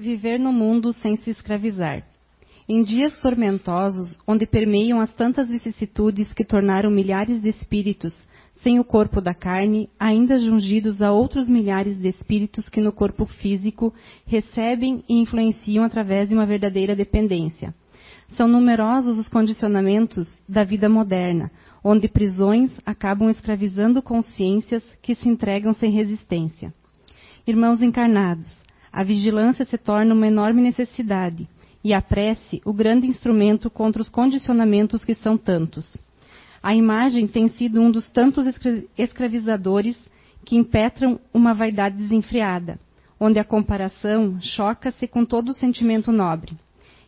Viver no mundo sem se escravizar. Em dias tormentosos, onde permeiam as tantas vicissitudes que tornaram milhares de espíritos sem o corpo da carne, ainda jungidos a outros milhares de espíritos que no corpo físico recebem e influenciam através de uma verdadeira dependência. São numerosos os condicionamentos da vida moderna, onde prisões acabam escravizando consciências que se entregam sem resistência. Irmãos encarnados, a vigilância se torna uma enorme necessidade e a prece o grande instrumento contra os condicionamentos que são tantos. A imagem tem sido um dos tantos escravizadores que impetram uma vaidade desenfreada, onde a comparação choca-se com todo o sentimento nobre.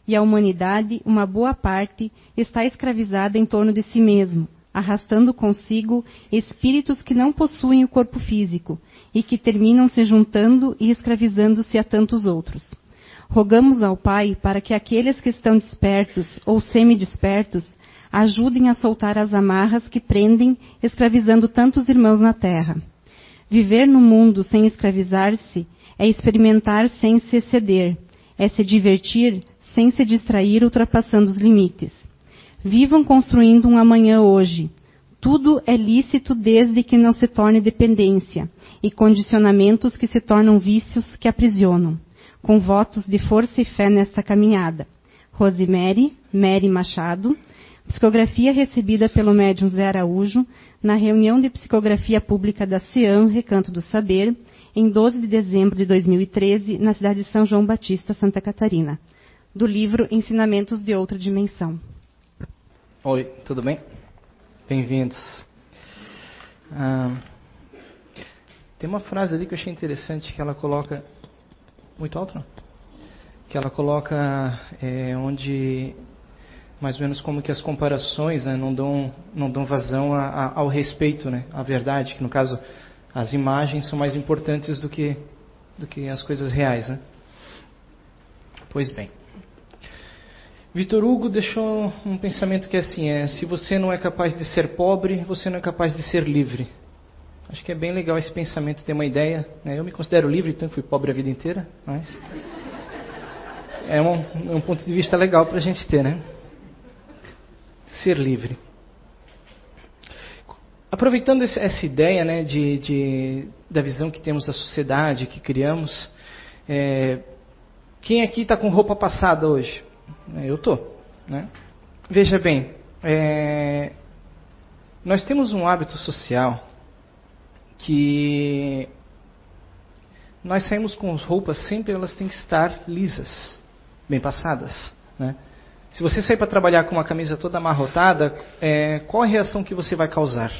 E a humanidade, uma boa parte, está escravizada em torno de si mesmo, arrastando consigo espíritos que não possuem o corpo físico e que terminam se juntando e escravizando-se a tantos outros. Rogamos ao Pai para que aqueles que estão despertos ou semi-despertos ajudem a soltar as amarras que prendem, escravizando tantos irmãos na terra. Viver no mundo sem escravizar-se é experimentar sem se exceder, é se divertir sem se distrair ultrapassando os limites. Vivam construindo um amanhã hoje. Tudo é lícito desde que não se torne dependência e condicionamentos que se tornam vícios que aprisionam. Com votos de força e fé nesta caminhada. Rosemary, Mary Machado, psicografia recebida pelo médium Zé Araújo na reunião de psicografia pública da CEAM, Recanto do Saber, em 12 de dezembro de 2013, na cidade de São João Batista, Santa Catarina, do livro Ensinamentos de Outra Dimensão. Oi, tudo bem? Bem-vindos. Ah, tem uma frase ali que eu achei interessante que ela coloca. Muito alto, não? Que ela coloca é, onde mais ou menos como que as comparações né, não, dão, não dão vazão a, a, ao respeito, né, à verdade, que no caso as imagens são mais importantes do que, do que as coisas reais. Né? Pois bem. Vitor Hugo deixou um pensamento que é assim: é, se você não é capaz de ser pobre, você não é capaz de ser livre. Acho que é bem legal esse pensamento, ter uma ideia. Né? Eu me considero livre, então fui pobre a vida inteira, mas é um, é um ponto de vista legal para a gente ter, né? Ser livre. Aproveitando esse, essa ideia né, de, de, da visão que temos da sociedade, que criamos, é, quem aqui está com roupa passada hoje? É, eu tô. Né? Veja bem, é, nós temos um hábito social que nós saímos com as roupas sempre elas têm que estar lisas, bem passadas. Né? Se você sair para trabalhar com uma camisa toda amarrotada, é, qual a reação que você vai causar?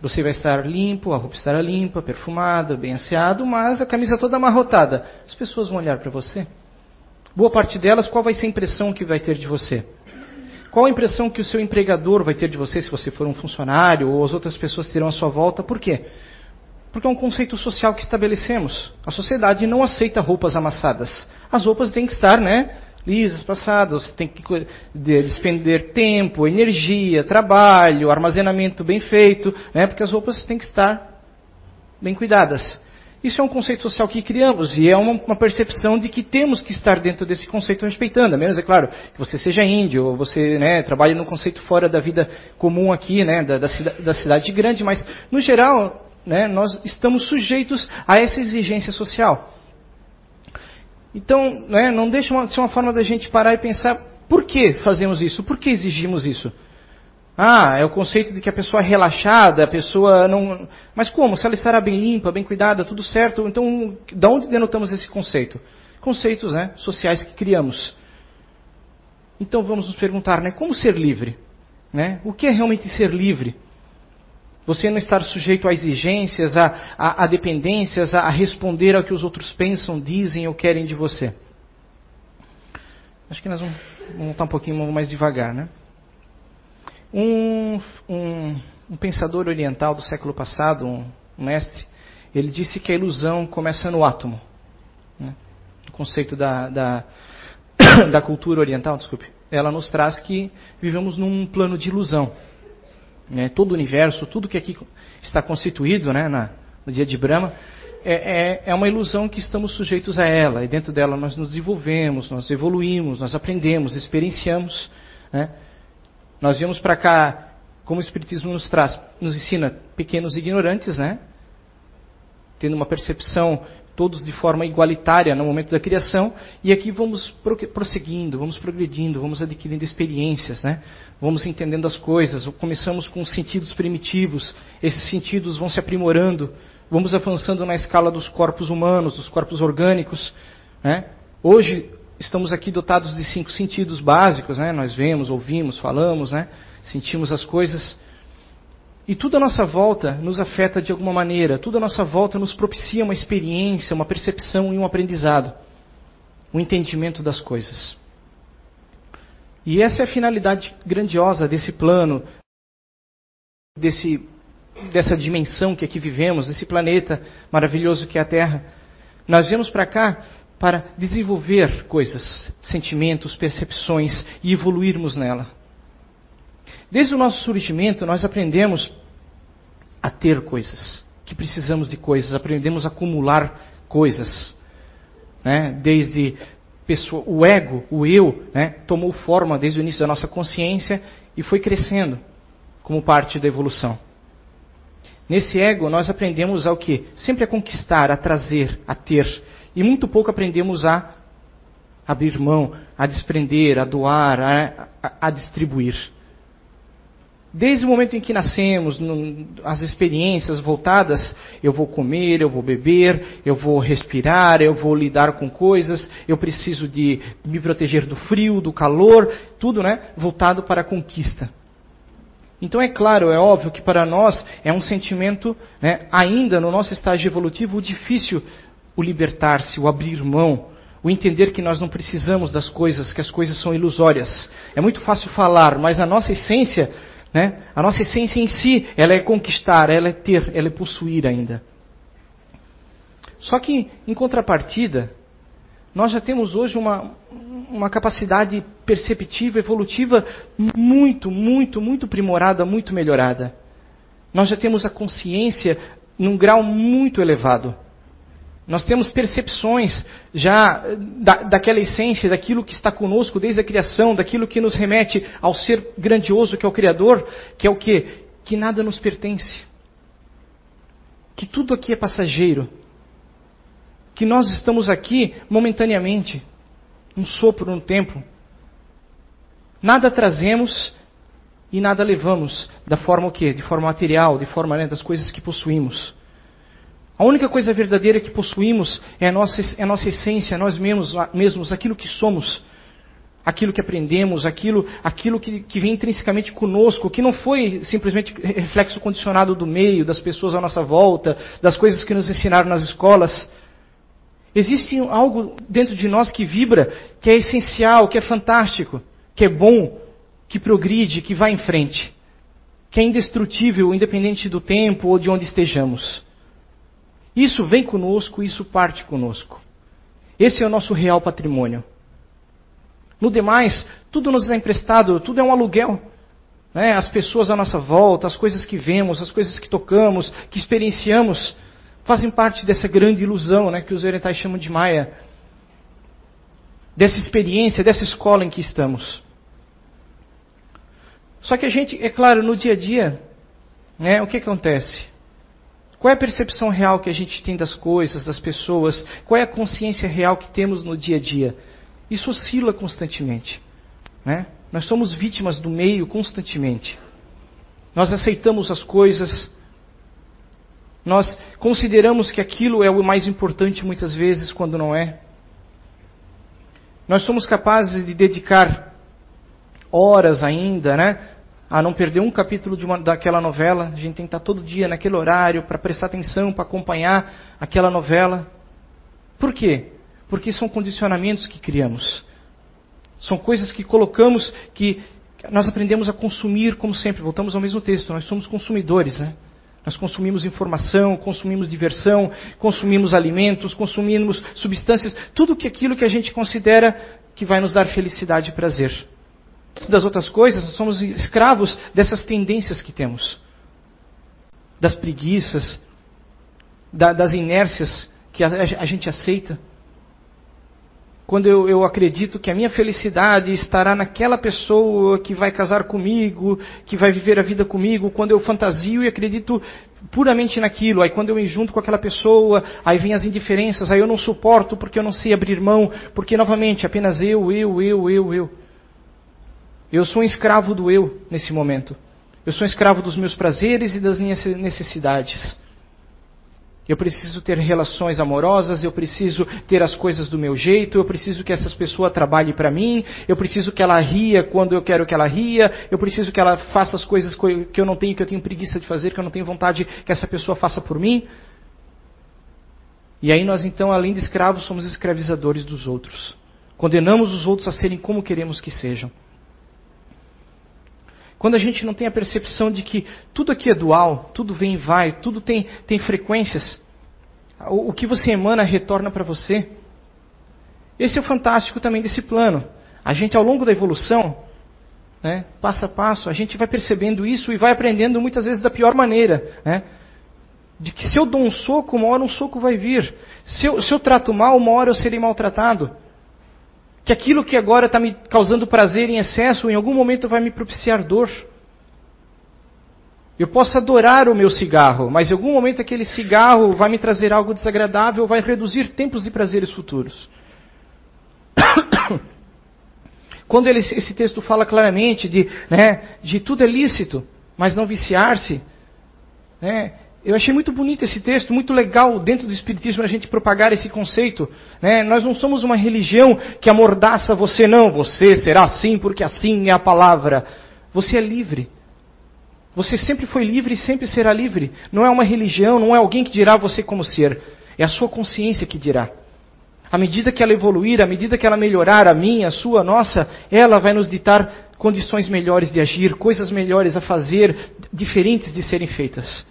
Você vai estar limpo, a roupa estará limpa, perfumada, bem asseado, mas a camisa toda amarrotada. As pessoas vão olhar para você boa parte delas, qual vai ser a impressão que vai ter de você? Qual a impressão que o seu empregador vai ter de você se você for um funcionário ou as outras pessoas terão à sua volta? Por quê? Porque é um conceito social que estabelecemos. A sociedade não aceita roupas amassadas. As roupas têm que estar, né, lisas, passadas. Você tem que despender tempo, energia, trabalho, armazenamento bem feito, né, porque as roupas têm que estar bem cuidadas. Isso é um conceito social que criamos e é uma, uma, percepção de que temos que estar dentro desse conceito respeitando. A menos, é claro, que você seja índio ou você né, trabalhe num conceito fora da vida comum aqui, né, da, da, da cidade grande, mas, no geral, né, nós estamos sujeitos a essa exigência social. Então, né, não deixa de ser uma forma da gente parar e pensar por que fazemos isso, por que exigimos isso. Ah, é o conceito de que a pessoa é relaxada, a pessoa não. Mas como? Se ela estará bem limpa, bem cuidada, tudo certo. Então, de onde denotamos esse conceito? Conceitos né, sociais que criamos. Então vamos nos perguntar, né, como ser livre? Né? O que é realmente ser livre? Você não estar sujeito a exigências, a, a, a dependências, a, a responder ao que os outros pensam, dizem ou querem de você. Acho que nós vamos, voltar um pouquinho mais devagar, né? Um, um, um, pensador oriental do século passado, um, um, mestre, ele disse que a ilusão começa no átomo. Né? O conceito da, da, da cultura oriental, desculpe, ela nos traz que vivemos num plano de ilusão. Né? Todo o universo, tudo que aqui está constituído né, na, no dia de Brahma, é, é, é, uma ilusão que estamos sujeitos a ela, e dentro dela nós nos desenvolvemos, nós evoluímos, nós aprendemos, experienciamos. Né? Nós viemos para cá, como o Espiritismo nos traz, nos ensina pequenos ignorantes, né? tendo uma percepção todos de forma igualitária no momento da criação, e aqui vamos prosseguindo, vamos progredindo, vamos adquirindo experiências, né? vamos entendendo as coisas. Começamos com sentidos primitivos, esses sentidos vão se aprimorando, vamos avançando na escala dos corpos humanos, dos corpos orgânicos. Né? Hoje estamos aqui dotados de cinco sentidos básicos, né? nós vemos, ouvimos, falamos, né? sentimos as coisas. E tudo à nossa volta nos afeta de alguma maneira, tudo à nossa volta nos propicia uma experiência, uma percepção e um aprendizado, um entendimento das coisas. E essa é a finalidade grandiosa desse plano, desse, dessa dimensão que aqui vivemos, desse planeta maravilhoso que é a Terra. Nós viemos para cá para desenvolver coisas, sentimentos, percepções e evoluirmos nela. Desde o nosso surgimento, nós aprendemos a ter coisas, que precisamos de coisas, aprendemos a acumular coisas. Né? Desde pessoa, o ego, o eu, né? tomou forma desde o início da nossa consciência e foi crescendo como parte da evolução. Nesse ego, nós aprendemos ao que? Sempre a conquistar, a trazer, a ter. E muito pouco aprendemos a abrir mão, a desprender, a doar, a, a, a distribuir. Desde o momento em que nascemos, no, as experiências voltadas, eu vou comer, eu vou beber, eu vou respirar, eu vou lidar com coisas, eu preciso de me proteger do frio, do calor, tudo, né, voltado para a conquista. Então é claro, é óbvio que para nós é um sentimento, né, ainda no nosso estágio evolutivo, difícil o libertar-se, o abrir mão, o entender que nós não precisamos das coisas, que as coisas são ilusórias. É muito fácil falar, mas a nossa essência né? A nossa essência em si, ela é conquistar, ela é ter, ela é possuir ainda. Só que, em contrapartida, nós já temos hoje uma, uma capacidade perceptiva, evolutiva muito, muito, muito primorada, muito melhorada. Nós já temos a consciência num grau muito elevado. Nós temos percepções já da, daquela essência, daquilo que está conosco desde a criação, daquilo que nos remete ao ser grandioso que é o Criador, que é o que? Que nada nos pertence. Que tudo aqui é passageiro. Que nós estamos aqui momentaneamente, um sopro no tempo. Nada trazemos e nada levamos da forma o quê? De forma material, de forma né, das coisas que possuímos. A única coisa verdadeira que possuímos é a nossa, é a nossa essência, nós mesmos, mesmos, aquilo que somos, aquilo que aprendemos, aquilo, aquilo que, que vem intrinsecamente conosco, que não foi simplesmente reflexo condicionado do meio, das pessoas à nossa volta, das coisas que nos ensinaram nas escolas. Existe algo dentro de nós que vibra, que é essencial, que é fantástico, que é bom, que progride, que vai em frente, que é indestrutível, independente do tempo ou de onde estejamos. Isso vem conosco, isso parte conosco. Esse é o nosso real patrimônio. No demais, tudo nos é emprestado, tudo é um aluguel. Né? As pessoas à nossa volta, as coisas que vemos, as coisas que tocamos, que experienciamos, fazem parte dessa grande ilusão né, que os orientais chamam de Maia. Dessa experiência, dessa escola em que estamos. Só que a gente, é claro, no dia a dia, né, o que acontece? Qual é a percepção real que a gente tem das coisas, das pessoas? Qual é a consciência real que temos no dia a dia? Isso oscila constantemente. Né? Nós somos vítimas do meio constantemente. Nós aceitamos as coisas, nós consideramos que aquilo é o mais importante muitas vezes, quando não é. Nós somos capazes de dedicar horas ainda, né? A não perder um capítulo uma, daquela novela. A gente tem que estar todo dia naquele horário para prestar atenção, para acompanhar aquela novela. Por quê? Porque são condicionamentos que criamos. São coisas que colocamos que nós aprendemos a consumir, como sempre. Voltamos ao mesmo texto. Nós somos consumidores, né? Nós consumimos informação, consumimos diversão, consumimos alimentos, consumimos substâncias, tudo que aquilo que a gente considera que vai nos dar felicidade e prazer das outras coisas, nós somos escravos dessas tendências que temos. Das preguiças, da, das inércias que a, a gente aceita. Quando eu, eu, acredito que a minha felicidade estará naquela pessoa que vai casar comigo, que vai viver a vida comigo, quando eu fantasio e acredito puramente naquilo, aí quando eu me junto com aquela pessoa, aí vem as indiferenças, aí eu não suporto porque eu não sei abrir mão, porque novamente apenas eu, eu, eu, eu, eu. Eu sou um escravo do eu nesse momento. Eu sou um escravo dos meus prazeres e das minhas necessidades. Eu preciso ter relações amorosas, eu preciso ter as coisas do meu jeito, eu preciso que essa pessoa trabalhe para mim, eu preciso que ela ria quando eu quero que ela ria, eu preciso que ela faça as coisas que eu não tenho, que eu tenho preguiça de fazer, que eu não tenho vontade que essa pessoa faça por mim. E aí nós então, além de escravos, somos escravizadores dos outros. Condenamos os outros a serem como queremos que sejam. Quando a gente não tem a percepção de que tudo aqui é dual, tudo vem e vai, tudo tem, tem frequências, o, o que você emana retorna para você. Esse é o fantástico também desse plano. A gente, ao longo da evolução, né, passo a passo, a gente vai percebendo isso e vai aprendendo muitas vezes da pior maneira. Né? De que se eu dou um soco, uma hora um soco vai vir. Se eu, se eu trato mal, uma hora eu serei maltratado que aquilo que agora está me causando prazer em excesso, em algum momento vai me propiciar dor. Eu posso adorar o meu cigarro, mas em algum momento aquele cigarro vai me trazer algo desagradável, vai reduzir tempos de prazeres futuros. Quando ele, esse texto fala claramente de, né, de tudo é lícito, mas não viciar-se, né, eu achei muito bonito esse texto, muito legal dentro do Espiritismo a gente propagar esse conceito. Né? Nós não somos uma religião que amordaça você, não. Você será assim porque assim é a palavra. Você é livre. Você sempre foi livre e sempre será livre. Não é uma religião, não é alguém que dirá você como ser. É a sua consciência que dirá. À medida que ela evoluir, à medida que ela melhorar, a minha, a sua, a nossa, ela vai nos ditar condições melhores de agir, coisas melhores a fazer, diferentes de serem feitas.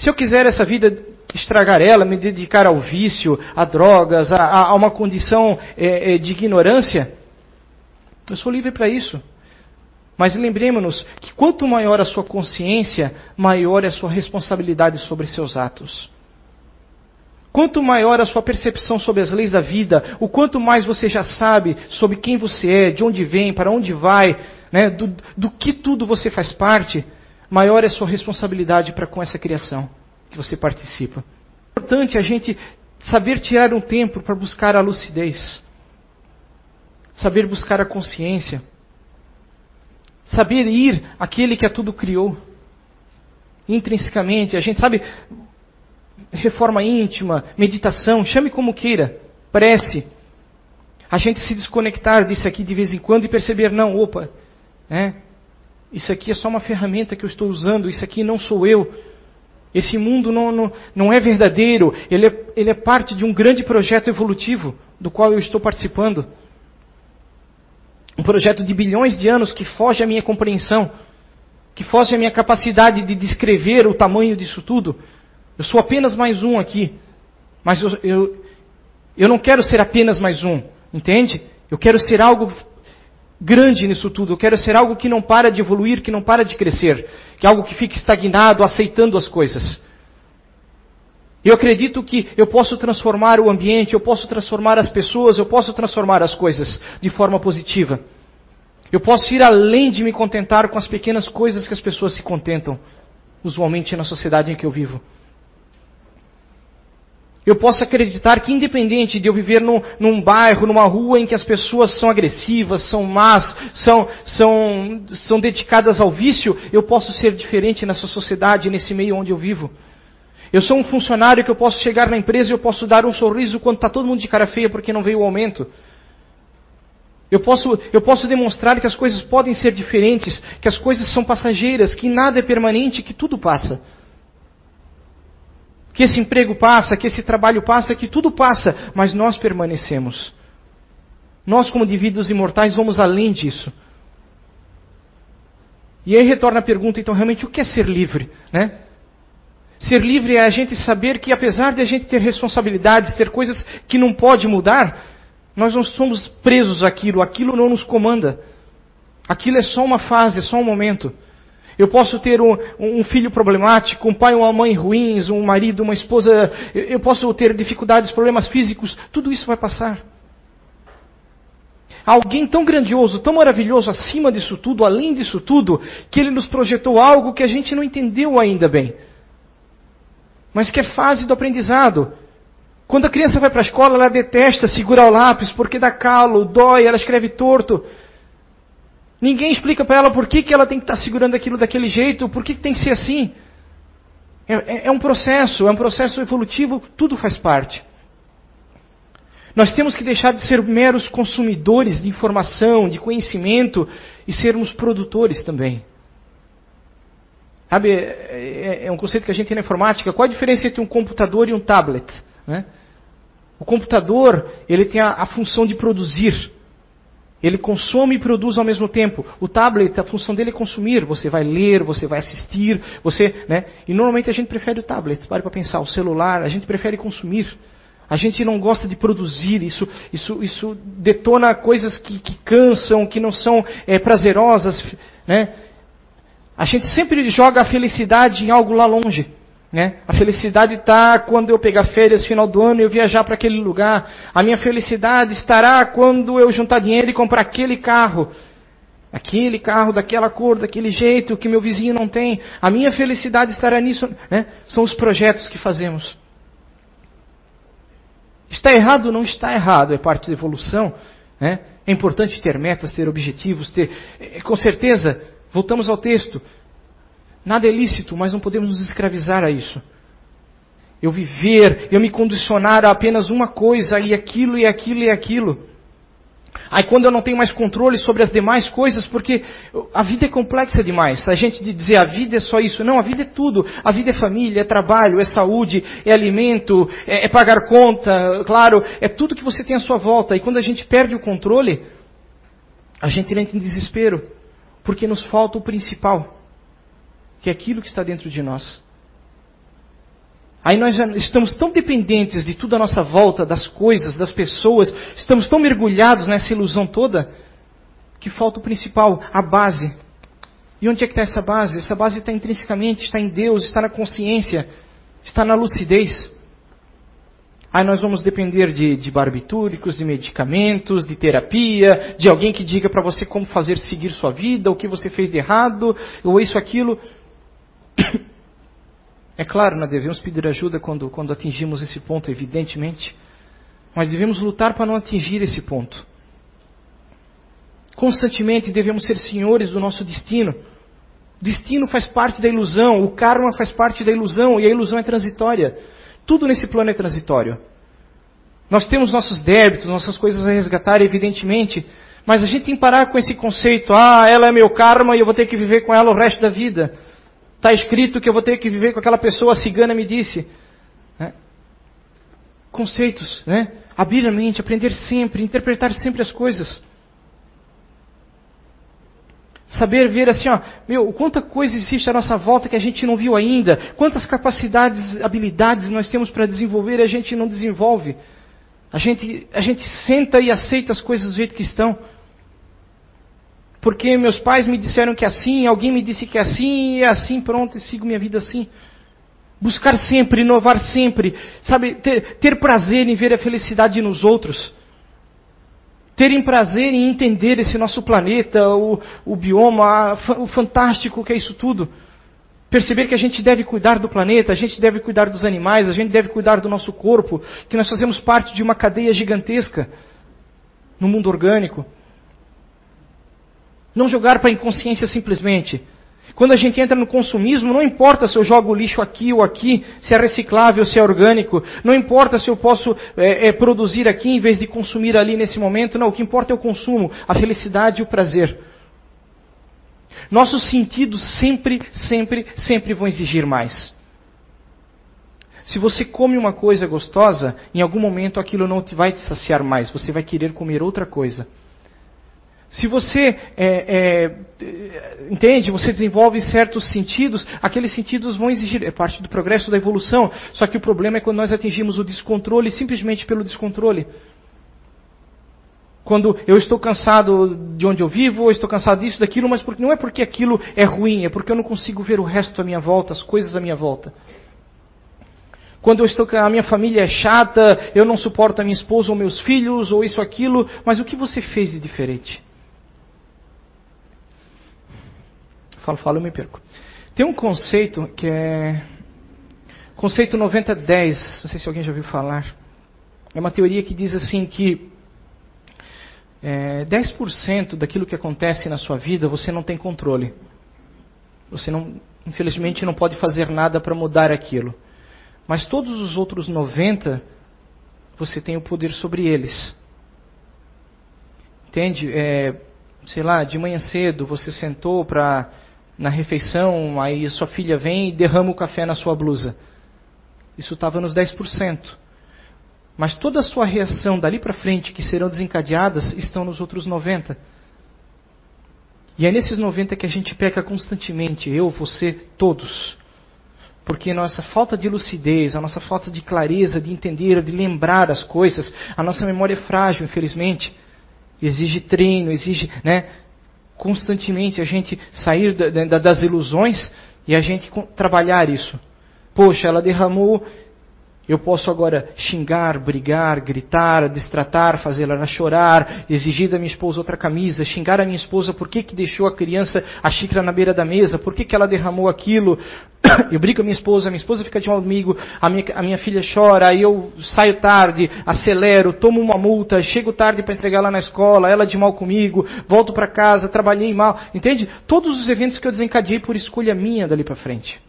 Se eu quiser essa vida estragar ela, me dedicar ao vício, a drogas, a, a uma condição é, é, de ignorância, eu sou livre para isso. Mas lembremos-nos que quanto maior a sua consciência, maior é a sua responsabilidade sobre seus atos. Quanto maior a sua percepção sobre as leis da vida, o quanto mais você já sabe sobre quem você é, de onde vem, para onde vai, né, do, do que tudo você faz parte, maior é a sua responsabilidade para com essa criação que você participa. É importante a gente saber tirar um tempo para buscar a lucidez, saber buscar a consciência, saber ir àquele que a tudo criou. Intrinsecamente, a gente sabe, reforma íntima, meditação, chame como queira, prece. A gente se desconectar disso aqui de vez em quando e perceber, não, opa, né? Isso aqui é só uma ferramenta que eu estou usando, isso aqui não sou eu. Esse mundo não, não, não é verdadeiro, ele é, ele é parte de um grande projeto evolutivo do qual eu estou participando. Um projeto de bilhões de anos que foge à minha compreensão, que foge à minha capacidade de descrever o tamanho disso tudo. Eu sou apenas mais um aqui, mas eu, eu, eu não quero ser apenas mais um, entende? Eu quero ser algo grande nisso tudo. Eu quero ser algo que não para de evoluir, que não para de crescer, que é algo que fique estagnado, aceitando as coisas. Eu acredito que eu posso transformar o ambiente, eu posso transformar as pessoas, eu posso transformar as coisas de forma positiva. Eu posso ir além de me contentar com as pequenas coisas que as pessoas se contentam, usualmente na sociedade em que eu vivo. Eu posso acreditar que, independente de eu viver num, num, bairro, numa rua em que as pessoas são agressivas, são más, são, são, são dedicadas ao vício, eu posso ser diferente nessa sociedade, nesse meio onde eu vivo. Eu sou um funcionário que eu posso chegar na empresa e eu posso dar um sorriso quando está todo mundo de cara feia porque não veio o aumento. Eu posso, eu posso demonstrar que as coisas podem ser diferentes, que as coisas são passageiras, que nada é permanente, que tudo passa que esse emprego passa, que esse trabalho passa, que tudo passa, mas nós permanecemos. Nós, como indivíduos imortais, vamos além disso. E aí retorna a pergunta, então, realmente, o que é ser livre? Né? Ser livre é a gente saber que, apesar de a gente ter responsabilidades, ter coisas que não pode mudar, nós não somos presos àquilo, aquilo não nos comanda. Aquilo é só uma fase, é só um momento. Eu posso ter um, um, filho problemático, um pai ou uma mãe ruins, um marido, uma esposa. Eu posso ter dificuldades, problemas físicos. Tudo isso vai passar. Alguém tão grandioso, tão maravilhoso acima disso tudo, além disso tudo, que ele nos projetou algo que a gente não entendeu ainda bem. Mas que é fase do aprendizado. Quando a criança vai para a escola, ela detesta segurar o lápis porque dá calo, dói, ela escreve torto. Ninguém explica para ela por que, que ela tem que estar tá segurando aquilo daquele jeito, por que, que tem que ser assim. É, é, é um processo, é um processo evolutivo, tudo faz parte. Nós temos que deixar de ser meros consumidores de informação, de conhecimento e sermos produtores também. Sabe, é, é, é um conceito que a gente tem na informática. Qual a diferença entre um computador e um tablet? Né? O computador, ele tem a, a função de produzir. Ele consome e produz ao mesmo tempo. O tablet, a função dele é consumir. Você vai ler, você vai assistir, você, né? E normalmente a gente prefere o tablet. Pare para pensar, o celular, a gente prefere consumir. A gente não gosta de produzir. Isso, isso, isso detona coisas que, que cansam, que não são é, prazerosas, né? A gente sempre joga a felicidade em algo lá longe. Né? A felicidade está quando eu pegar férias final do ano e eu viajar para aquele lugar. A minha felicidade estará quando eu juntar dinheiro e comprar aquele carro. Aquele carro daquela cor, daquele jeito que meu vizinho não tem. A minha felicidade estará nisso. Né? São os projetos que fazemos. Está errado? Não está errado. É parte da evolução. Né? É importante ter metas, ter objetivos, ter. É, com certeza, voltamos ao texto. Nada é lícito, mas não podemos nos escravizar a isso. Eu viver, eu me condicionar a apenas uma coisa, e aquilo, e aquilo, e aquilo. Aí quando eu não tenho mais controle sobre as demais coisas, porque a vida é complexa demais. A gente dizer a vida é só isso. Não, a vida é tudo. A vida é família, é trabalho, é saúde, é alimento, é, é pagar conta, claro, é tudo que você tem à sua volta. E quando a gente perde o controle, a gente entra em desespero, porque nos falta o principal que é aquilo que está dentro de nós. Aí nós já estamos tão dependentes de tudo à nossa volta, das coisas, das pessoas, estamos tão mergulhados nessa ilusão toda, que falta o principal, a base. E onde é que está essa base? Essa base está intrinsecamente, está em Deus, está na consciência, está na lucidez. Aí nós vamos depender de, de barbitúricos, de medicamentos, de terapia, de alguém que diga para você como fazer seguir sua vida, o que você fez de errado, ou isso, aquilo. É claro, nós devemos pedir ajuda quando, quando atingimos esse ponto, evidentemente. Mas devemos lutar para não atingir esse ponto. Constantemente devemos ser senhores do nosso destino. Destino faz parte da ilusão, o karma faz parte da ilusão e a ilusão é transitória. Tudo nesse plano é transitório. Nós temos nossos débitos, nossas coisas a resgatar, evidentemente, mas a gente tem que parar com esse conceito: ah, ela é meu karma e eu vou ter que viver com ela o resto da vida. Está escrito que eu vou ter que viver com aquela pessoa, cigana me disse. Né? Conceitos, né? Abrir a mente, aprender sempre, interpretar sempre as coisas. Saber ver assim, ó, meu, quanta coisa existe à nossa volta que a gente não viu ainda, quantas capacidades, habilidades nós temos para desenvolver e a gente não desenvolve. A gente, a gente senta e aceita as coisas do jeito que estão porque meus pais me disseram que é assim, alguém me disse que é assim, e é assim, pronto, e sigo minha vida assim. Buscar sempre, inovar sempre, sabe, ter, ter prazer em ver a felicidade nos outros. Terem prazer em entender esse nosso planeta, o, o bioma, o fantástico que é isso tudo. Perceber que a gente deve cuidar do planeta, a gente deve cuidar dos animais, a gente deve cuidar do nosso corpo, que nós fazemos parte de uma cadeia gigantesca no mundo orgânico. Não jogar para a inconsciência simplesmente. Quando a gente entra no consumismo, não importa se eu jogo lixo aqui ou aqui, se é reciclável, se é orgânico, não importa se eu posso é, é, produzir aqui em vez de consumir ali nesse momento, não, o que importa é o consumo, a felicidade e o prazer. Nossos sentidos sempre, sempre, sempre vão exigir mais. Se você come uma coisa gostosa, em algum momento aquilo não vai te saciar mais, você vai querer comer outra coisa. Se você é, é, entende, você desenvolve certos sentidos, aqueles sentidos vão exigir, é parte do progresso da evolução. Só que o problema é quando nós atingimos o descontrole simplesmente pelo descontrole. Quando eu estou cansado de onde eu vivo, ou estou cansado disso, daquilo, mas não é porque aquilo é ruim, é porque eu não consigo ver o resto à minha volta, as coisas à minha volta. Quando eu estou a minha família é chata, eu não suporto a minha esposa ou meus filhos, ou isso, aquilo, mas o que você fez de diferente? Falo, falo, eu me perco. Tem um conceito que é. Conceito 90-10, não sei se alguém já ouviu falar. É uma teoria que diz assim que é, 10% daquilo que acontece na sua vida você não tem controle. Você não, infelizmente não pode fazer nada para mudar aquilo. Mas todos os outros 90 você tem o poder sobre eles. Entende? É, sei lá, de manhã cedo você sentou para na refeição, aí sua filha vem e derrama o café na sua blusa. Isso estava nos 10%. Mas toda a sua reação dali para frente, que serão desencadeadas, estão nos outros 90%. E é nesses 90 que a gente peca constantemente, eu, você, todos. Porque nossa falta de lucidez, a nossa falta de clareza, de entender, de lembrar as coisas, a nossa memória é frágil, infelizmente. Exige treino, exige, né? Constantemente a gente sair das ilusões e a gente trabalhar isso. Poxa, ela derramou eu posso agora xingar, brigar, gritar, destratar, fazer ela chorar, exigir da minha esposa outra camisa, xingar a minha esposa por que, que deixou a criança a xícara na beira da mesa, por que, que ela derramou aquilo. Eu brigo com a minha esposa, a minha esposa fica de mal comigo, a minha, a minha filha chora, aí eu saio tarde, acelero, tomo uma multa, chego tarde para entregar ela na escola, ela de mal comigo, volto para casa, trabalhei mal. Entende? Todos os eventos que eu desencadeei por escolha minha dali para frente.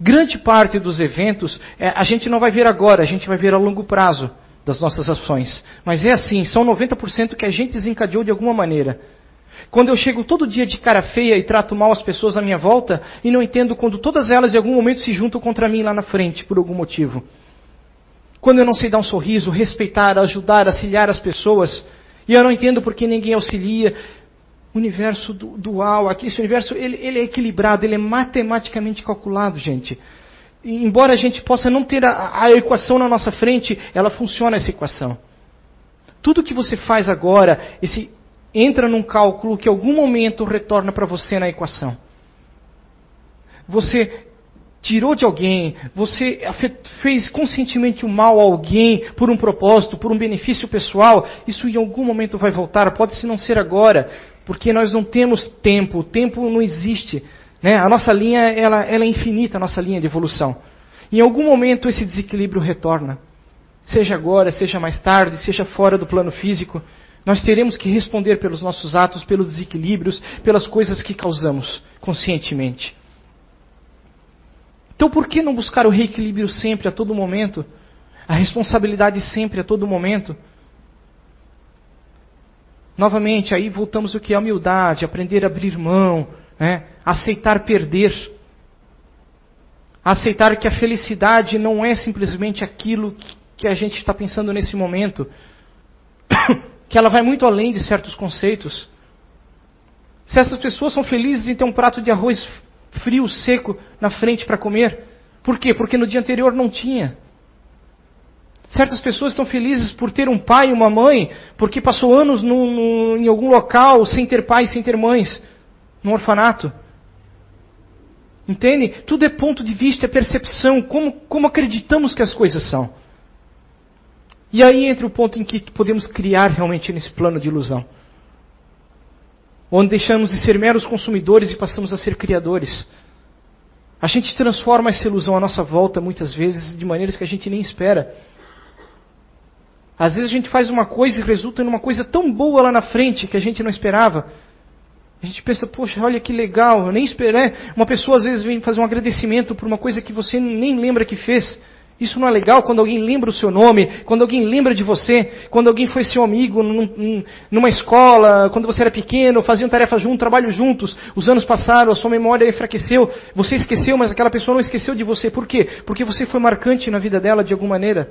Grande parte dos eventos é, a gente não vai ver agora, a gente vai ver a longo prazo das nossas ações. Mas é assim, são 90% que a gente desencadeou de alguma maneira. Quando eu chego todo dia de cara feia e trato mal as pessoas à minha volta, e não entendo quando todas elas em algum momento se juntam contra mim lá na frente, por algum motivo. Quando eu não sei dar um sorriso, respeitar, ajudar, auxiliar as pessoas, e eu não entendo porque ninguém auxilia, universo dual, aqui, esse universo ele, ele, é equilibrado, ele é matematicamente calculado, gente. E, embora a gente possa não ter a, a equação na nossa frente, ela funciona essa equação. Tudo que você faz agora, esse entra num cálculo que em algum momento retorna para você na equação. Você tirou de alguém, você fez conscientemente o mal a alguém por um propósito, por um benefício pessoal, isso em algum momento vai voltar, pode-se não ser agora, porque nós não temos tempo, o tempo não existe. Né? A nossa linha ela, ela é infinita, a nossa linha de evolução. Em algum momento esse desequilíbrio retorna. Seja agora, seja mais tarde, seja fora do plano físico, nós teremos que responder pelos nossos atos, pelos desequilíbrios, pelas coisas que causamos conscientemente. Então por que não buscar o reequilíbrio sempre, a todo momento? A responsabilidade sempre, a todo momento? Novamente, aí voltamos o que é humildade, aprender a abrir mão, né? aceitar perder. Aceitar que a felicidade não é simplesmente aquilo que a gente está pensando nesse momento, que ela vai muito além de certos conceitos. Se essas pessoas são felizes em ter um prato de arroz frio, seco na frente para comer, por quê? Porque no dia anterior não tinha. Certas pessoas estão felizes por ter um pai e uma mãe, porque passou anos no, no, em algum local sem ter pais, sem ter mães, no orfanato. Entende? Tudo é ponto de vista, é percepção, como, como acreditamos que as coisas são. E aí entra o ponto em que podemos criar realmente nesse plano de ilusão. Onde deixamos de ser meros consumidores e passamos a ser criadores. A gente transforma essa ilusão à nossa volta muitas vezes de maneiras que a gente nem espera. Às vezes a gente faz uma coisa e resulta numa coisa tão boa lá na frente que a gente não esperava. A gente pensa, poxa, olha que legal, eu nem esperei. Né? Uma pessoa às vezes vem fazer um agradecimento por uma coisa que você nem lembra que fez. Isso não é legal quando alguém lembra o seu nome, quando alguém lembra de você, quando alguém foi seu amigo num, numa escola, quando você era pequeno, faziam tarefas juntos, trabalho juntos, os anos passaram, a sua memória enfraqueceu, você esqueceu, mas aquela pessoa não esqueceu de você. Por quê? Porque você foi marcante na vida dela de alguma maneira.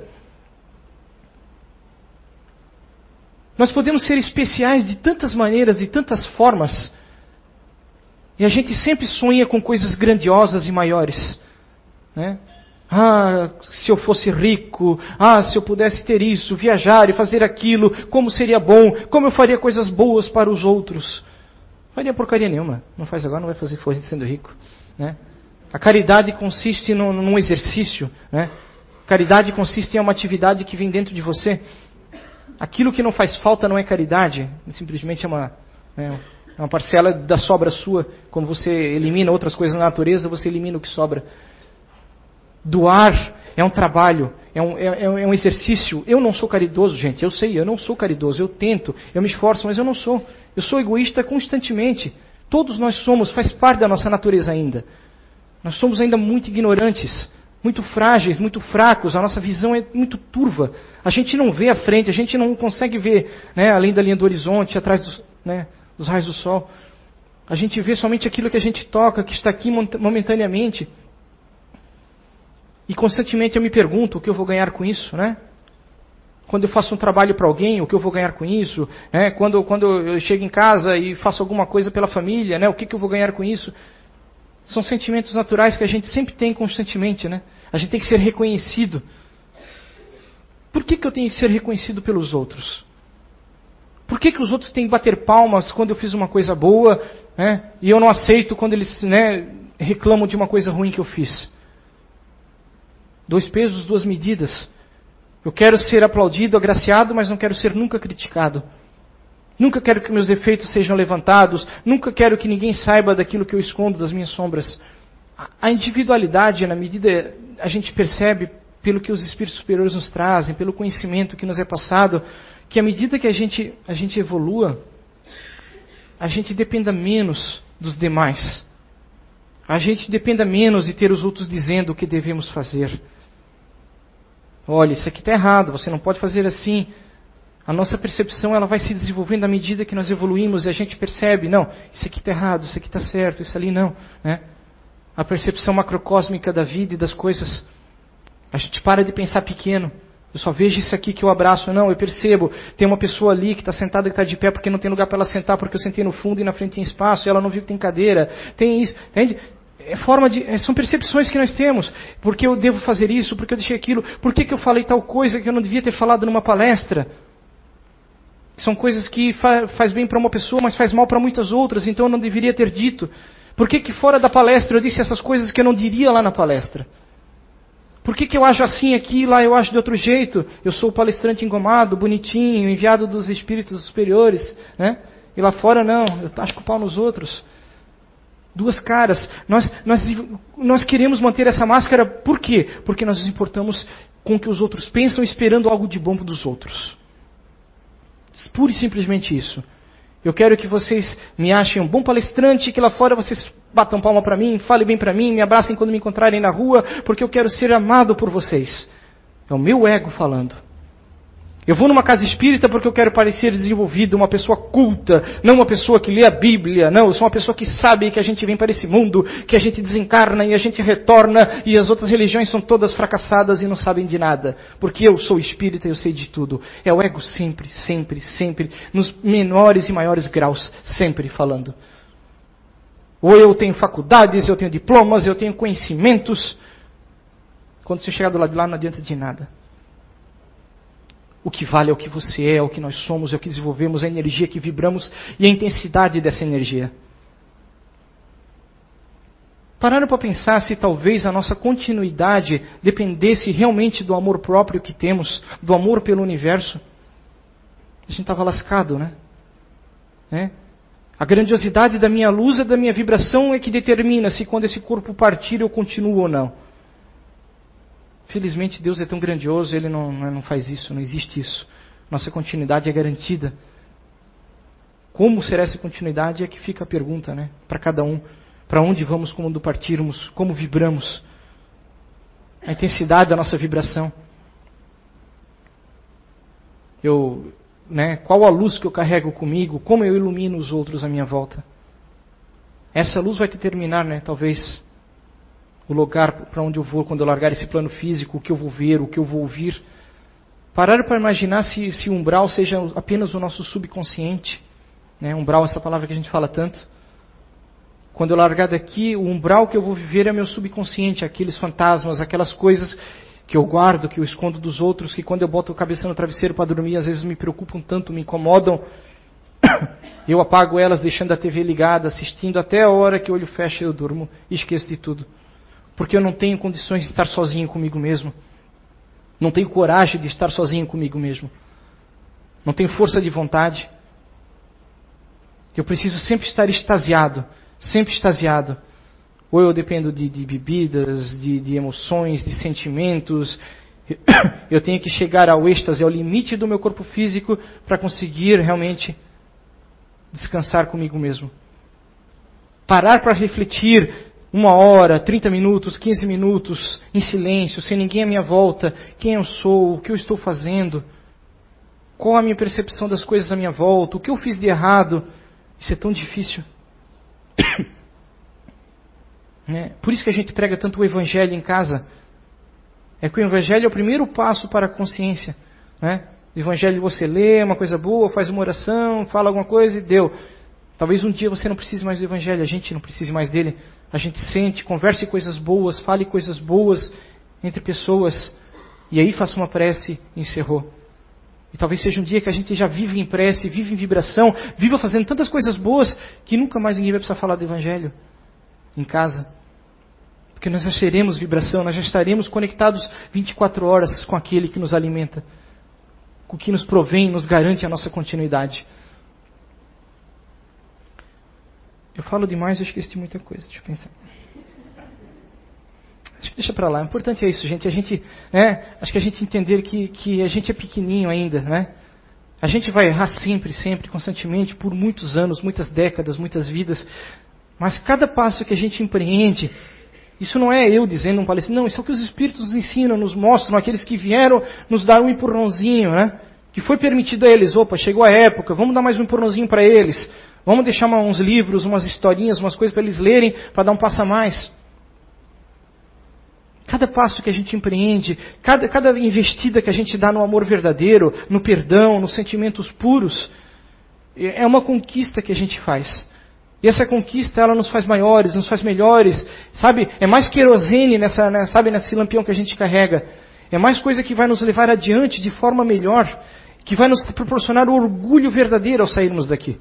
Nós podemos ser especiais de tantas maneiras, de tantas formas. E a gente sempre sonha com coisas grandiosas e maiores. Né? Ah, se eu fosse rico, ah, se eu pudesse ter isso, viajar e fazer aquilo, como seria bom, como eu faria coisas boas para os outros. Faria porcaria nenhuma. Não faz agora, não vai fazer sendo rico. Né? A caridade consiste num, num exercício. Né? Caridade consiste em uma atividade que vem dentro de você. Aquilo que não faz falta não é caridade, simplesmente é uma, né, é uma parcela da sobra sua. Quando você elimina outras coisas na natureza, você elimina o que sobra. Doar é um trabalho, é um, é, é um exercício. Eu não sou caridoso, gente, eu sei, eu não sou caridoso. Eu tento, eu me esforço, mas eu não sou. Eu sou egoísta constantemente. Todos nós somos, faz parte da nossa natureza ainda. Nós somos ainda muito ignorantes, muito frágeis, muito fracos, a nossa visão é muito turva. A gente não vê a frente, a gente não consegue ver né, além da linha do horizonte, atrás dos, né, dos raios do sol. A gente vê somente aquilo que a gente toca, que está aqui momentaneamente. E constantemente eu me pergunto o que eu vou ganhar com isso, né? Quando eu faço um trabalho para alguém, o que eu vou ganhar com isso? Né? Quando, quando eu chego em casa e faço alguma coisa pela família, né? o que, que eu vou ganhar com isso? São sentimentos naturais que a gente sempre tem constantemente, né? A gente tem que ser reconhecido. Por que, que eu tenho que ser reconhecido pelos outros? Por que, que os outros têm que bater palmas quando eu fiz uma coisa boa né? e eu não aceito quando eles né, reclamam de uma coisa ruim que eu fiz? Dois pesos, duas medidas. Eu quero ser aplaudido, agraciado, mas não quero ser nunca criticado. Nunca quero que meus defeitos sejam levantados. Nunca quero que ninguém saiba daquilo que eu escondo, das minhas sombras. A individualidade, na medida a gente percebe pelo que os espíritos superiores nos trazem, pelo conhecimento que nos é passado, que à medida que a gente, a gente evolua, a gente dependa menos dos demais. A gente dependa menos de ter os outros dizendo o que devemos fazer. Olha, isso aqui está errado, você não pode fazer assim. A nossa percepção ela vai se desenvolvendo à medida que nós evoluímos e a gente percebe, não, isso aqui está errado, isso aqui está certo, isso ali não. Né? A percepção macrocósmica da vida e das coisas. A gente para de pensar pequeno. Eu só vejo isso aqui que eu abraço. Não, eu percebo. Tem uma pessoa ali que está sentada que está de pé porque não tem lugar para ela sentar, porque eu sentei no fundo e na frente tem espaço, e ela não viu que tem cadeira. Tem isso. Entende? É forma de, é, são percepções que nós temos. Porque eu devo fazer isso, porque eu deixei aquilo, por que, que eu falei tal coisa que eu não devia ter falado numa palestra? São coisas que fa faz bem para uma pessoa, mas faz mal para muitas outras, então eu não deveria ter dito. Por que, que fora da palestra eu disse essas coisas que eu não diria lá na palestra? Por que, que eu ajo assim aqui lá eu acho de outro jeito? Eu sou o palestrante engomado, bonitinho, enviado dos espíritos superiores, né? E lá fora não, eu acho com o pau nos outros duas caras. Nós, nós, nós queremos manter essa máscara por quê? Porque nós nos importamos com o que os outros pensam, esperando algo de bom dos outros. Pura e simplesmente isso. Eu quero que vocês me achem um bom palestrante, que lá fora vocês batam palma para mim, falem bem para mim, me abracem quando me encontrarem na rua, porque eu quero ser amado por vocês. É o meu ego falando. Eu vou numa casa espírita porque eu quero parecer desenvolvido, uma pessoa culta, não uma pessoa que lê a Bíblia, não, eu sou uma pessoa que sabe que a gente vem para esse mundo, que a gente desencarna e a gente retorna e as outras religiões são todas fracassadas e não sabem de nada, porque eu sou espírita e eu sei de tudo. É o ego sempre, sempre, sempre, nos menores e maiores graus, sempre falando. Ou eu tenho faculdades, eu tenho diplomas, eu tenho conhecimentos. Quando você chegar do lado de lá não adianta de nada. O que vale é o que você é, é o que nós somos, é o que desenvolvemos, a energia que vibramos e a intensidade dessa energia. Pararam para pensar se talvez a nossa continuidade dependesse realmente do amor próprio que temos, do amor pelo universo? A gente estava lascado, né? né? A grandiosidade da minha luz e da minha vibração é que determina se quando esse corpo partir eu continuo ou não. Felizmente Deus é tão grandioso, Ele não, não faz isso, não existe isso. Nossa continuidade é garantida. Como será essa continuidade é que fica a pergunta, né? Para cada um. Para onde vamos quando partirmos? Como vibramos? A intensidade da nossa vibração. Eu, né? Qual a luz que eu carrego comigo? Como eu ilumino os outros à minha volta? Essa luz vai determinar, né? Talvez o lugar para onde eu vou quando eu largar esse plano físico, o que eu vou ver, o que eu vou ouvir. Parar para imaginar se, se umbral seja apenas o nosso subconsciente. Né? Umbral, essa palavra que a gente fala tanto. Quando eu largar daqui, o umbral que eu vou viver é meu subconsciente, aqueles fantasmas, aquelas coisas que eu guardo, que eu escondo dos outros, que quando eu boto a cabeça no travesseiro para dormir, às vezes me preocupam tanto, me incomodam. Eu apago elas deixando a TV ligada, assistindo até a hora que o olho fecha eu durmo e esqueço de tudo. Porque eu não tenho condições de estar sozinho comigo mesmo. Não tenho coragem de estar sozinho comigo mesmo. Não tenho força de vontade. Eu preciso sempre estar extasiado, sempre extasiado. Ou eu dependo de, de bebidas, de, de emoções, de sentimentos. Eu tenho que chegar ao êxtase, ao limite do meu corpo físico para conseguir realmente descansar comigo mesmo. Parar para refletir uma hora, 30 minutos, 15 minutos em silêncio, sem ninguém à minha volta, quem eu sou, o que eu estou fazendo, qual a minha percepção das coisas à minha volta, o que eu fiz de errado. Isso é tão difícil. Né? Por isso que a gente prega tanto o Evangelho em casa. É que o Evangelho é o primeiro passo para a consciência. Né? O Evangelho você lê uma coisa boa, faz uma oração, fala alguma coisa e deu. Talvez um dia você não precise mais do Evangelho, a gente não precise mais dele. A gente sente, converse coisas boas, fale coisas boas entre pessoas. E aí faça uma prece e encerrou. E talvez seja um dia que a gente já vive em prece, vive em vibração, viva fazendo tantas coisas boas que nunca mais ninguém vai precisar falar do Evangelho em casa. Porque nós já seremos vibração, nós já estaremos conectados 24 horas com aquele que nos alimenta, com o que nos provém, nos garante a nossa continuidade. Eu falo demais, eu esqueci muita coisa, deixa eu pensar. Acho que deixa para lá. O importante é isso, gente. A gente, né, acho que a gente entender que, que a gente é pequenininho ainda, né? A gente vai errar sempre, sempre, constantemente, por muitos anos, muitas décadas, muitas vidas. Mas cada passo que a gente empreende, isso não é eu dizendo um palestra, não, isso é o que os Espíritos nos ensinam, nos mostram, aqueles que vieram nos dar um empurrãozinho, né? Que foi permitido a eles, opa, chegou a época, vamos dar mais um empurrãozinho para eles. Vamos deixar uns livros, umas historinhas, umas coisas para eles lerem, para dar um passo a mais. Cada passo que a gente empreende, cada, cada investida que a gente dá no amor verdadeiro, no perdão, nos sentimentos puros, é uma conquista que a gente faz. E essa conquista, ela nos faz maiores, nos faz melhores, sabe? É mais querosene nessa, né, sabe, nesse lampião que a gente carrega. É mais coisa que vai nos levar adiante de forma melhor, que vai nos proporcionar o orgulho verdadeiro ao sairmos daqui.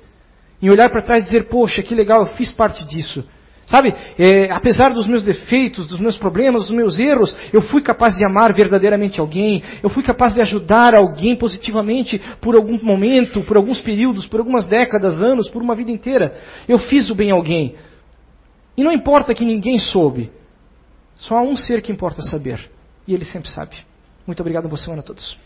Em olhar para trás e dizer, poxa, que legal, eu fiz parte disso. Sabe, é, apesar dos meus defeitos, dos meus problemas, dos meus erros, eu fui capaz de amar verdadeiramente alguém, eu fui capaz de ajudar alguém positivamente por algum momento, por alguns períodos, por algumas décadas, anos, por uma vida inteira. Eu fiz o bem a alguém. E não importa que ninguém soube, só há um ser que importa saber, e ele sempre sabe. Muito obrigado, boa semana a todos.